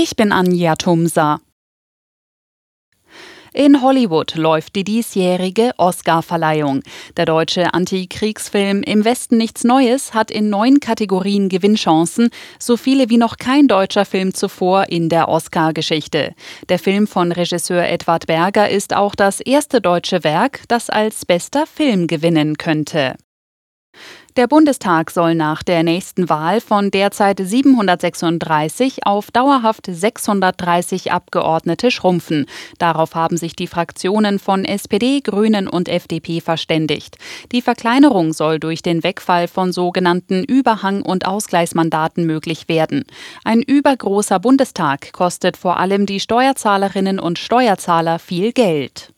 Ich bin Anja Tumsa. In Hollywood läuft die diesjährige Oscar-Verleihung. Der deutsche Antikriegsfilm Im Westen nichts Neues hat in neun Kategorien Gewinnchancen, so viele wie noch kein deutscher Film zuvor in der Oscar-Geschichte. Der Film von Regisseur Edward Berger ist auch das erste deutsche Werk, das als bester Film gewinnen könnte. Der Bundestag soll nach der nächsten Wahl von derzeit 736 auf dauerhaft 630 Abgeordnete schrumpfen. Darauf haben sich die Fraktionen von SPD, Grünen und FDP verständigt. Die Verkleinerung soll durch den Wegfall von sogenannten Überhang- und Ausgleichsmandaten möglich werden. Ein übergroßer Bundestag kostet vor allem die Steuerzahlerinnen und Steuerzahler viel Geld.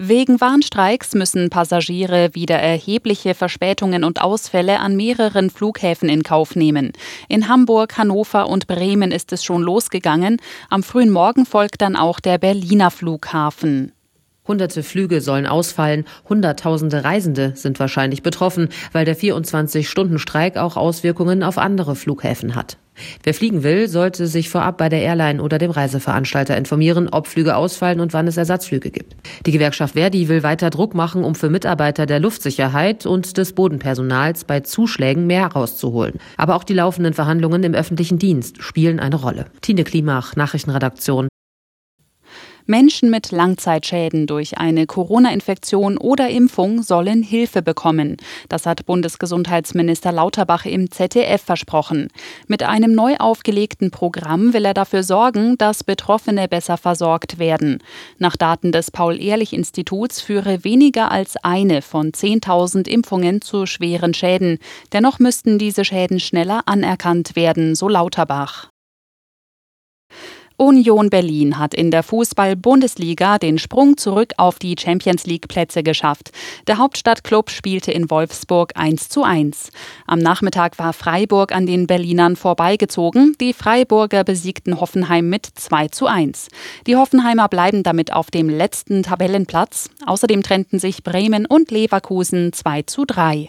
Wegen Warnstreiks müssen Passagiere wieder erhebliche Verspätungen und Ausfälle an mehreren Flughäfen in Kauf nehmen. In Hamburg, Hannover und Bremen ist es schon losgegangen. Am frühen Morgen folgt dann auch der Berliner Flughafen. Hunderte Flüge sollen ausfallen, Hunderttausende Reisende sind wahrscheinlich betroffen, weil der 24-Stunden-Streik auch Auswirkungen auf andere Flughäfen hat. Wer fliegen will, sollte sich vorab bei der Airline oder dem Reiseveranstalter informieren, ob Flüge ausfallen und wann es Ersatzflüge gibt. Die Gewerkschaft Verdi will weiter Druck machen, um für Mitarbeiter der Luftsicherheit und des Bodenpersonals bei Zuschlägen mehr rauszuholen. Aber auch die laufenden Verhandlungen im öffentlichen Dienst spielen eine Rolle. Tine Klimach, Nachrichtenredaktion. Menschen mit Langzeitschäden durch eine Corona-Infektion oder Impfung sollen Hilfe bekommen. Das hat Bundesgesundheitsminister Lauterbach im ZDF versprochen. Mit einem neu aufgelegten Programm will er dafür sorgen, dass Betroffene besser versorgt werden. Nach Daten des Paul-Ehrlich-Instituts führe weniger als eine von 10.000 Impfungen zu schweren Schäden. Dennoch müssten diese Schäden schneller anerkannt werden, so Lauterbach. Union Berlin hat in der Fußball-Bundesliga den Sprung zurück auf die Champions League-Plätze geschafft. Der Hauptstadtklub spielte in Wolfsburg 1 zu 1. Am Nachmittag war Freiburg an den Berlinern vorbeigezogen. Die Freiburger besiegten Hoffenheim mit 2 zu 1. Die Hoffenheimer bleiben damit auf dem letzten Tabellenplatz. Außerdem trennten sich Bremen und Leverkusen 2 zu 3.